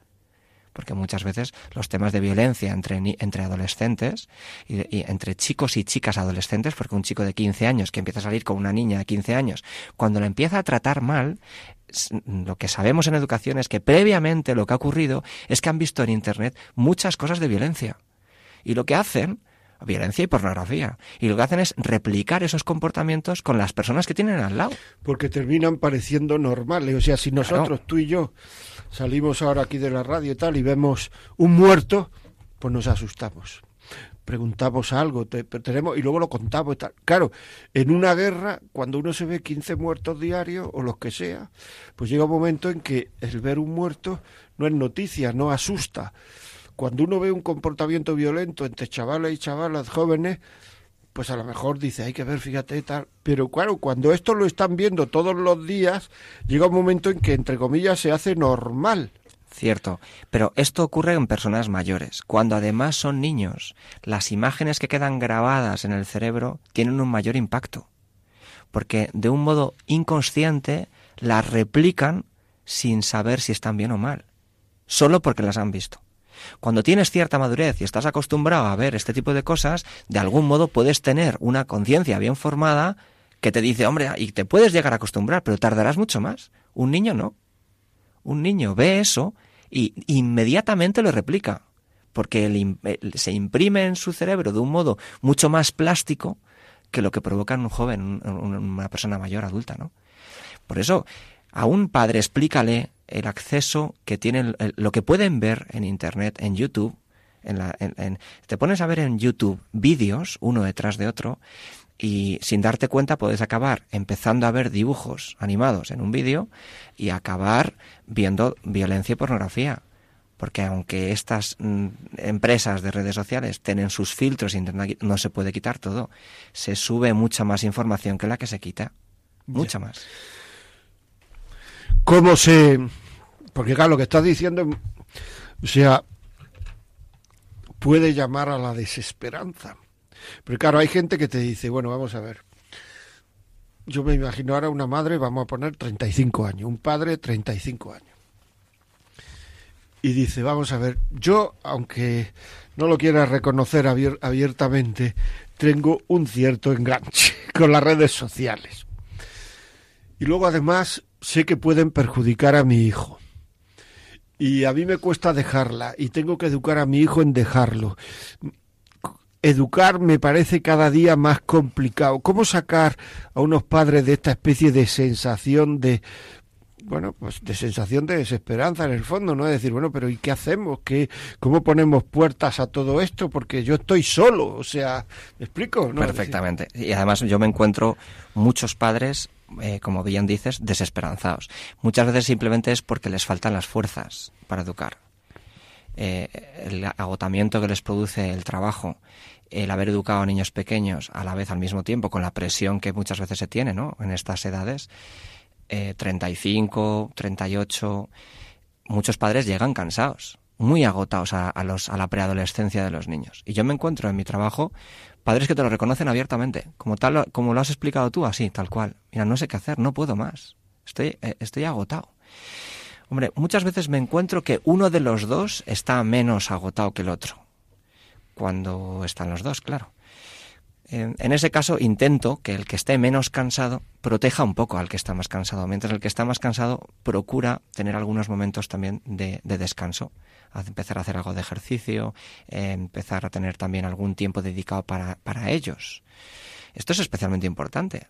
porque muchas veces los temas de violencia entre, entre adolescentes y, entre chicos y chicas adolescentes, porque un chico de 15 años que empieza a salir con una niña de 15 años, cuando la empieza a tratar mal, lo que sabemos en educación es que previamente lo que ha ocurrido es que han visto en Internet muchas cosas de violencia. Y lo que hacen violencia y pornografía. Y lo que hacen es replicar esos comportamientos con las personas que tienen al lado. Porque terminan pareciendo normales. O sea, si nosotros, tú y yo, salimos ahora aquí de la radio y tal y vemos un muerto, pues nos asustamos. Preguntamos algo, tenemos y luego lo contamos y tal. Claro, en una guerra, cuando uno se ve 15 muertos diarios o los que sea, pues llega un momento en que el ver un muerto no es noticia, no asusta cuando uno ve un comportamiento violento entre chavales y chavalas jóvenes, pues a lo mejor dice, hay que ver, fíjate tal. Pero claro, cuando esto lo están viendo todos los días, llega un momento en que, entre comillas, se hace normal. Cierto, pero esto ocurre en personas mayores. Cuando además son niños, las imágenes que quedan grabadas en el cerebro tienen un mayor impacto, porque de un modo inconsciente las replican sin saber si están bien o mal, solo porque las han visto. Cuando tienes cierta madurez y estás acostumbrado a ver este tipo de cosas, de algún modo puedes tener una conciencia bien formada que te dice, hombre, y te puedes llegar a acostumbrar, pero tardarás mucho más. Un niño no. Un niño ve eso y inmediatamente lo replica, porque se imprime en su cerebro de un modo mucho más plástico que lo que provoca en un joven, una persona mayor, adulta, ¿no? Por eso, a un padre explícale el acceso que tienen, lo que pueden ver en Internet, en YouTube. En la, en, te pones a ver en YouTube vídeos, uno detrás de otro, y sin darte cuenta puedes acabar empezando a ver dibujos animados en un vídeo y acabar viendo violencia y pornografía. Porque aunque estas mm, empresas de redes sociales tienen sus filtros, no se puede quitar todo. Se sube mucha más información que la que se quita. Mucha más. ¿Cómo se...? Porque claro, lo que estás diciendo, o sea, puede llamar a la desesperanza. Pero claro, hay gente que te dice, bueno, vamos a ver. Yo me imagino ahora una madre, vamos a poner 35 años, un padre 35 años. Y dice, vamos a ver, yo, aunque no lo quiera reconocer abiertamente, tengo un cierto enganche con las redes sociales. Y luego además sé que pueden perjudicar a mi hijo. Y a mí me cuesta dejarla y tengo que educar a mi hijo en dejarlo. educar me parece cada día más complicado. ¿Cómo sacar a unos padres de esta especie de sensación de bueno, pues de sensación de desesperanza en el fondo, ¿no? Es decir, bueno, pero ¿y qué hacemos? ¿Qué, ¿Cómo ponemos puertas a todo esto? Porque yo estoy solo, o sea, ¿me explico? Perfectamente. Y además yo me encuentro muchos padres, eh, como bien dices, desesperanzados. Muchas veces simplemente es porque les faltan las fuerzas para educar. Eh, el agotamiento que les produce el trabajo, el haber educado a niños pequeños a la vez al mismo tiempo, con la presión que muchas veces se tiene, ¿no? En estas edades, eh, 35, 38, muchos padres llegan cansados, muy agotados a, los, a la preadolescencia de los niños. Y yo me encuentro en mi trabajo padres que te lo reconocen abiertamente, como, tal, como lo has explicado tú, así, tal cual. Mira, no sé qué hacer, no puedo más, estoy, eh, estoy agotado. Hombre, muchas veces me encuentro que uno de los dos está menos agotado que el otro, cuando están los dos, claro en ese caso intento que el que esté menos cansado proteja un poco al que está más cansado, mientras el que está más cansado procura tener algunos momentos también de, descanso, empezar a hacer algo de ejercicio, empezar a tener también algún tiempo dedicado para, ellos. Esto es especialmente importante.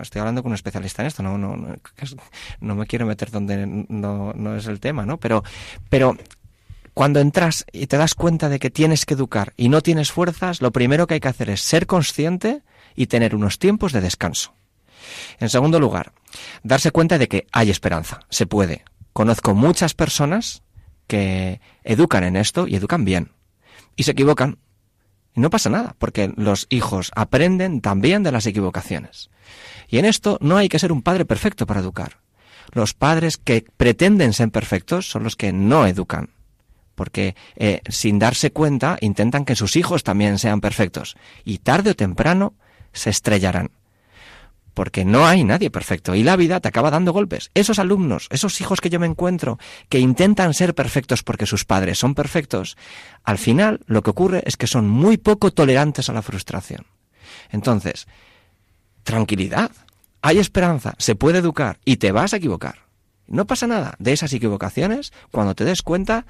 estoy hablando con un especialista en esto, no, no, no, me quiero meter donde no, no es el tema, ¿no? Pero, pero cuando entras y te das cuenta de que tienes que educar y no tienes fuerzas, lo primero que hay que hacer es ser consciente y tener unos tiempos de descanso. En segundo lugar, darse cuenta de que hay esperanza, se puede. Conozco muchas personas que educan en esto y educan bien. Y se equivocan. Y no pasa nada, porque los hijos aprenden también de las equivocaciones. Y en esto no hay que ser un padre perfecto para educar. Los padres que pretenden ser perfectos son los que no educan porque eh, sin darse cuenta intentan que sus hijos también sean perfectos y tarde o temprano se estrellarán. Porque no hay nadie perfecto y la vida te acaba dando golpes. Esos alumnos, esos hijos que yo me encuentro, que intentan ser perfectos porque sus padres son perfectos, al final lo que ocurre es que son muy poco tolerantes a la frustración. Entonces, tranquilidad, hay esperanza, se puede educar y te vas a equivocar. No pasa nada de esas equivocaciones cuando te des cuenta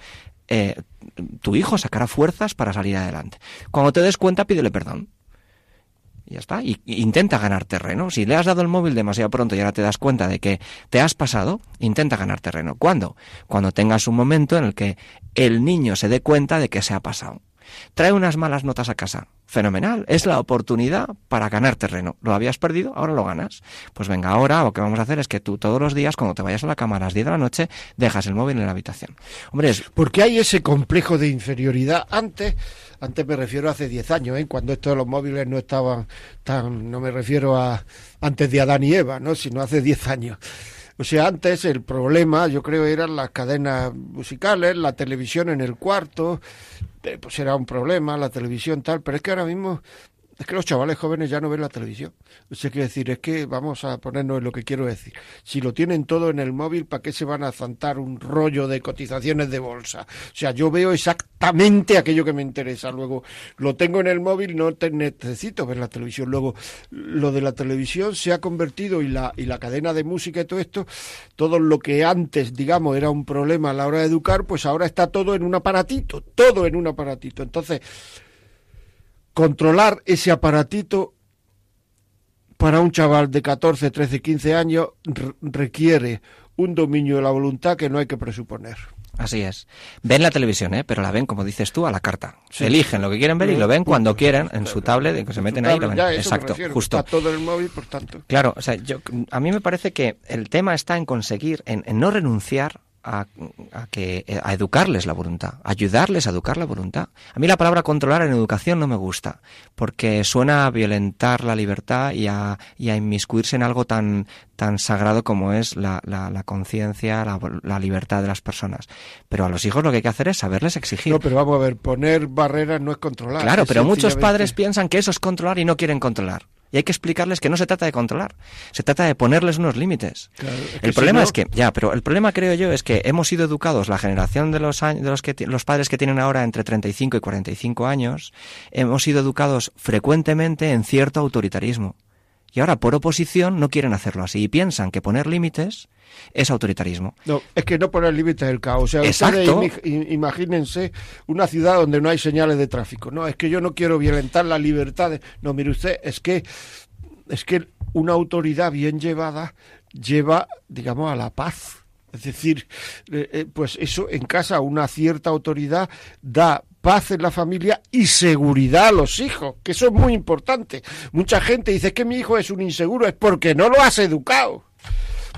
eh, tu hijo sacará fuerzas para salir adelante. Cuando te des cuenta, pídele perdón. Y ya está. Intenta ganar terreno. Si le has dado el móvil demasiado pronto y ahora te das cuenta de que te has pasado, intenta ganar terreno. ¿Cuándo? Cuando tengas un momento en el que el niño se dé cuenta de que se ha pasado. Trae unas malas notas a casa. Fenomenal. Es la oportunidad para ganar terreno. Lo habías perdido, ahora lo ganas. Pues venga, ahora lo que vamos a hacer es que tú todos los días, cuando te vayas a la cama a las 10 de la noche, dejas el móvil en la habitación. Hombre. Porque hay ese complejo de inferioridad. Antes, antes me refiero a hace 10 años, ¿eh? cuando estos los móviles no estaban tan, no me refiero a antes de Adán y Eva, ¿no? sino hace 10 años o sea, antes el problema, yo creo, eran las cadenas musicales, la televisión en el cuarto, eh, pues era un problema, la televisión tal, pero es que ahora mismo es que los chavales jóvenes ya no ven la televisión. O sea, decir, es que vamos a ponernos en lo que quiero decir. Si lo tienen todo en el móvil, ¿para qué se van a zantar un rollo de cotizaciones de bolsa? O sea, yo veo exactamente aquello que me interesa. Luego, lo tengo en el móvil, no te necesito ver la televisión. Luego, lo de la televisión se ha convertido y la, y la cadena de música y todo esto, todo lo que antes, digamos, era un problema a la hora de educar, pues ahora está todo en un aparatito, todo en un aparatito. Entonces, controlar ese aparatito para un chaval de 14, 13, 15 años requiere un dominio de la voluntad que no hay que presuponer. Así es. Ven la televisión, ¿eh? pero la ven, como dices tú, a la carta. Se Eligen lo que quieren ver y lo ven cuando quieren en su tablet, que se meten ahí y lo ven. Exacto, justo. todo el móvil, por tanto. Claro, o sea, yo, a mí me parece que el tema está en conseguir, en no renunciar a, que, a educarles la voluntad, ayudarles a educar la voluntad. A mí la palabra controlar en educación no me gusta, porque suena a violentar la libertad y a, y a inmiscuirse en algo tan, tan sagrado como es la, la, conciencia, la, la, libertad de las personas. Pero a los hijos lo que hay que hacer es saberles exigir. No, pero vamos a ver, poner barreras no es controlar. Claro, pero muchos padres piensan que eso es controlar y no quieren controlar. Y hay que explicarles que no se trata de controlar, se trata de ponerles unos límites. el problema es que, ya, pero el problema creo yo es que hemos sido educados, la generación de los, de los, que, los padres que tienen ahora entre 35 y 45 años, hemos sido educados frecuentemente en cierto autoritarismo. Y ahora, por oposición, no quieren hacerlo así y piensan que poner límites es autoritarismo. No, es que no poner límites es el caos. O sea, Exacto. ustedes imagínense una ciudad donde no hay señales de tráfico. No, es que yo no quiero violentar la libertad. de- No, mire usted, es que es que una autoridad bien llevada lleva, digamos, a la paz. Es decir, eh, eh, pues eso en casa una cierta autoridad da paz en la familia y seguridad a los hijos, que eso es muy importante. Mucha gente dice que mi hijo es un inseguro, es porque no lo has educado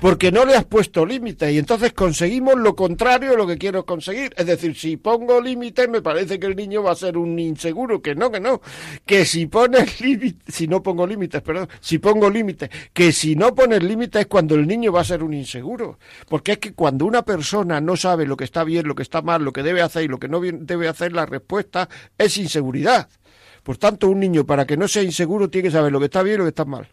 porque no le has puesto límites y entonces conseguimos lo contrario de lo que quiero conseguir. Es decir, si pongo límites me parece que el niño va a ser un inseguro, que no, que no, que si pones límites, si no pongo límites, perdón, si pongo límites, que si no pones límites es cuando el niño va a ser un inseguro. Porque es que cuando una persona no sabe lo que está bien, lo que está mal, lo que debe hacer y lo que no debe hacer, la respuesta es inseguridad. Por tanto, un niño para que no sea inseguro tiene que saber lo que está bien y lo que está mal.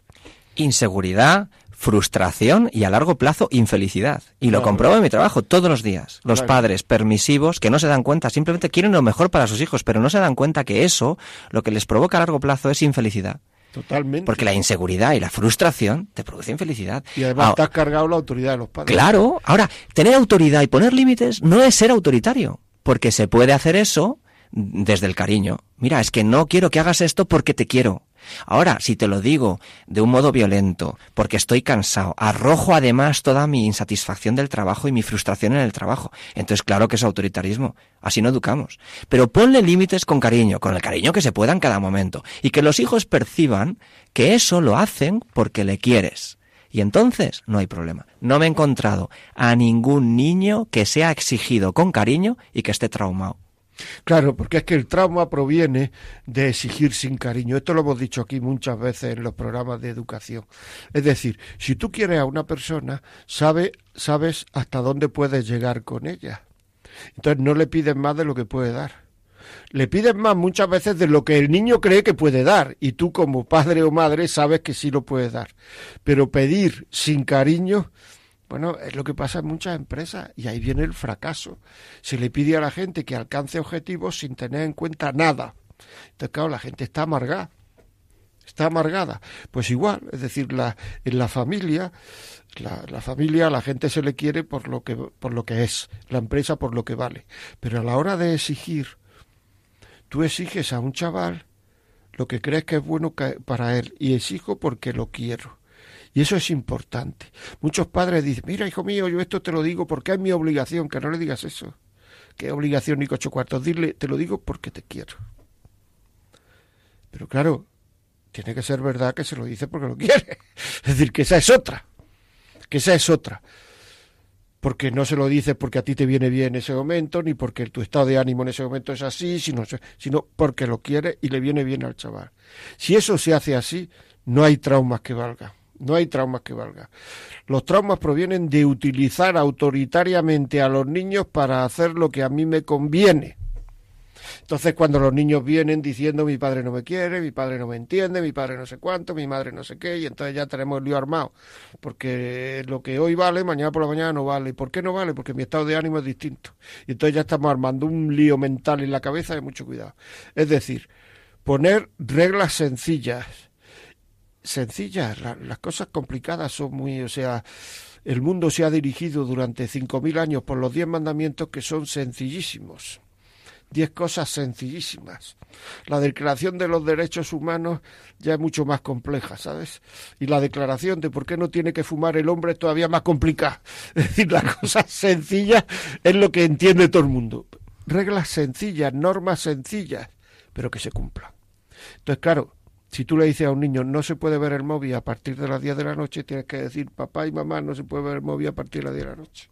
Inseguridad, frustración y a largo plazo infelicidad. Y lo Claro. compruebo en mi trabajo todos los días. Los Claro. padres permisivos que no se dan cuenta, simplemente quieren lo mejor para sus hijos, pero no se dan cuenta que eso lo que les provoca a largo plazo es infelicidad. Totalmente. Porque la inseguridad y la frustración te produce infelicidad. Y además has cargado la autoridad de los padres. Claro, ahora, tener autoridad y poner límites no es ser autoritario, porque se puede hacer eso desde el cariño. Mira, es que no quiero que hagas esto porque te quiero. Ahora, si te lo digo de un modo violento, porque estoy cansado, arrojo además toda mi insatisfacción del trabajo y mi frustración en el trabajo, entonces claro que es autoritarismo. Así no educamos. Pero ponle límites con cariño, con el cariño que se pueda en cada momento, y que los hijos perciban que eso lo hacen porque le quieres. Y entonces no hay problema. No me he encontrado a ningún niño que sea exigido con cariño y que esté traumado. Claro, porque es que el trauma proviene de exigir sin cariño. Esto lo hemos dicho aquí muchas veces en los programas de educación. Es decir, si tú quieres a una persona, sabe, sabes hasta dónde puedes llegar con ella. Entonces no le pides más de lo que puede dar. Le pides más muchas veces de lo que el niño cree que puede dar y tú como padre o madre sabes que sí lo puedes dar. Pero pedir sin cariño, bueno, es lo que pasa en muchas empresas y ahí viene el fracaso. Se le pide a la gente que alcance objetivos sin tener en cuenta nada. Entonces, claro, la gente está amargada. Está amargada. Pues igual, es decir, la, en la familia, la, familia, la gente se le quiere por lo que por lo que es, la empresa por lo que vale. Pero a la hora de exigir, tú exiges a un chaval lo que crees que es bueno para él y exijo porque lo quiero. Y eso es importante. Muchos padres dicen, mira, hijo mío, yo esto te lo digo porque es mi obligación, que no le digas eso. ¿Qué obligación, Nico ocho cuartos? Dile, te lo digo porque te quiero. Pero claro, tiene que ser verdad que se lo dice porque lo quiere. Es decir, que esa es otra. Que esa es otra. Porque no se lo dice porque a ti te viene bien en ese momento, ni porque tu estado de ánimo en ese momento es así, sino, sino porque lo quiere y le viene bien al chaval. Si eso se hace así, no hay traumas que valgan. No hay traumas que valgan. Los traumas provienen de utilizar autoritariamente a los niños para hacer lo que a mí me conviene. Entonces, cuando los niños vienen diciendo mi padre no me quiere, mi padre no me entiende, mi padre no sé cuánto, mi madre no sé qué, y entonces ya tenemos el lío armado. Porque lo que hoy vale, mañana por la mañana no vale. ¿Y por qué no vale? Porque mi estado de ánimo es distinto. Y entonces ya estamos armando un lío mental en la cabeza de mucho cuidado. Es decir, poner reglas sencillas. Sencillas, la- las cosas complicadas son muy, o sea, el mundo se ha dirigido durante cinco mil años por los diez mandamientos que son sencillísimos diez cosas sencillísimas. La declaración de los derechos humanos ya es mucho más compleja, ¿sabes? Y la declaración de por qué no tiene que fumar el hombre es todavía más complicada. Es decir, las cosas sencillas es lo que entiende todo el mundo. Reglas sencillas, normas sencillas, pero que se cumplan. Entonces, claro, si tú le dices a un niño no se puede ver el móvil a partir de las 10 de la noche, tienes que decir papá y mamá no se puede ver el móvil a partir de las 10 de la noche.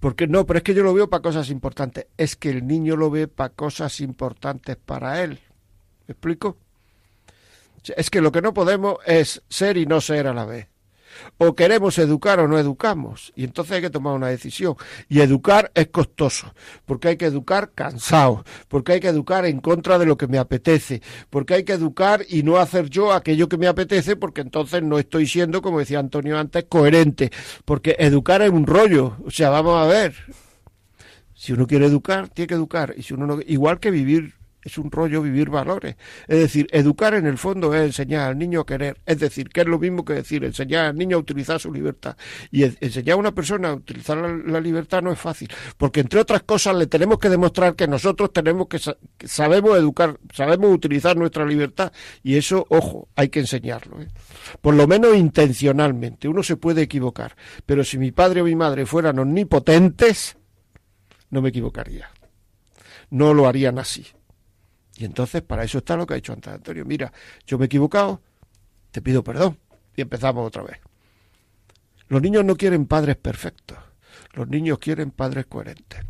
Porque no, pero es que yo lo veo para cosas importantes. Es que el niño lo ve para cosas importantes para él. ¿Me explico? Es que lo que no podemos es ser y no ser a la vez. O queremos educar o no educamos. Y entonces hay que tomar una decisión. Y educar es costoso. Porque hay que educar cansado. Porque hay que educar en contra de lo que me apetece. Porque hay que educar y no hacer yo aquello que me apetece. Porque entonces no estoy siendo, como decía Antonio antes, coherente. Porque educar es un rollo. O sea, vamos a ver. Si uno quiere educar, tiene que educar. Y si uno no, igual que vivir es un rollo vivir valores. Es decir, educar en el fondo es enseñar al niño a querer. Es decir, que es lo mismo que decir enseñar al niño a utilizar su libertad. Y enseñar a una persona a utilizar la, libertad no es fácil, porque entre otras cosas le tenemos que demostrar que nosotros tenemos que, sabemos educar, sabemos utilizar nuestra libertad y eso, ojo, hay que enseñarlo. ¿eh? Por lo menos intencionalmente. Uno se puede equivocar, pero si mi padre o mi madre fueran omnipotentes, no me equivocaría. No lo harían así. Y entonces para eso está lo que ha dicho antes Antonio. Mira, yo me he equivocado, te pido perdón. Y empezamos otra vez. Los niños no quieren padres perfectos. Los niños quieren padres coherentes.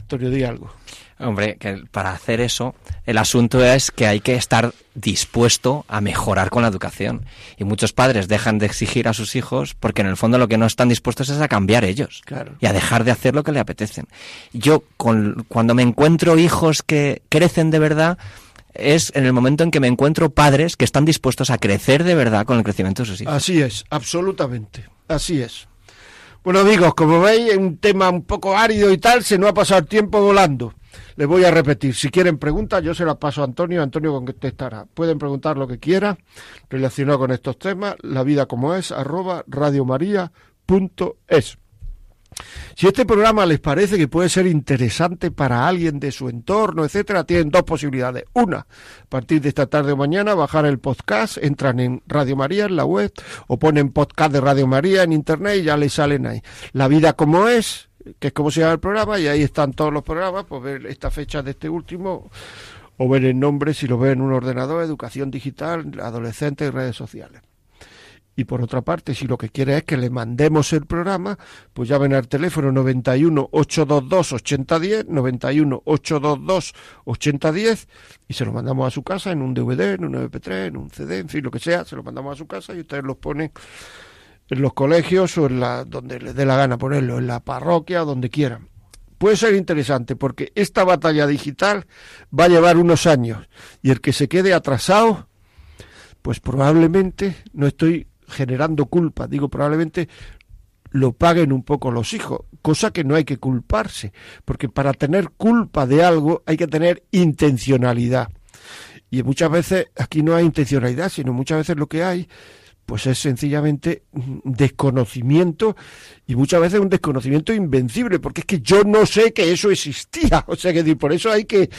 Antonio, di algo. Hombre, que para hacer eso, el asunto es que hay que estar dispuesto a mejorar con la educación. Y muchos padres dejan de exigir a sus hijos porque en el fondo lo que no están dispuestos es a cambiar ellos y a dejar de hacer lo que le apetecen. Yo, con, cuando me encuentro hijos que crecen de verdad, es en el momento en que me encuentro padres que están dispuestos a crecer de verdad con el crecimiento de sus hijos. Así es, absolutamente. Así es. Bueno amigos, como veis, un tema un poco árido y tal, se nos ha pasado el tiempo volando. Les voy a repetir, si quieren preguntas, yo se las paso a Antonio, Antonio contestará. Pueden preguntar lo que quieran relacionado con estos temas, la vida como es, arroba radiomaria.es. Si este programa les parece que puede ser interesante para alguien de su entorno, etcétera, tienen dos posibilidades. Una, a partir de esta tarde o mañana, bajar el podcast, entran en Radio María en la web o ponen podcast de Radio María en internet y ya les salen ahí. La vida como es, que es como se llama el programa, y ahí están todos los programas, pues ver esta fecha de este último o ver el nombre si lo ven en un ordenador, educación digital, adolescentes y redes sociales. Y por otra parte, si lo que quiere es que le mandemos el programa, pues llamen al teléfono 91 822 8010, 91 822 8010 y se lo mandamos a su casa en un DVD, en un MP3, en un CD, en fin, lo que sea, se lo mandamos a su casa y ustedes los ponen en los colegios o en la donde les dé la gana ponerlo, en la parroquia, donde quieran. Puede ser interesante porque esta batalla digital va a llevar unos años y el que se quede atrasado, pues probablemente no estoy generando culpa. Digo, probablemente lo paguen un poco los hijos, cosa que no hay que culparse, porque para tener culpa de algo hay que tener intencionalidad. Y muchas veces aquí no hay intencionalidad, sino muchas veces lo que hay pues es sencillamente desconocimiento y muchas veces un desconocimiento invencible, porque es que yo no sé que eso existía, o sea que por eso hay que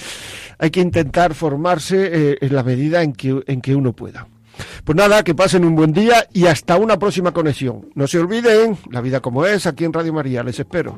hay que intentar formarse eh, en la medida en que en que uno pueda. Pues nada, que pasen un buen día y hasta una próxima conexión. No se olviden, la vida como es, aquí en Radio María. Les espero.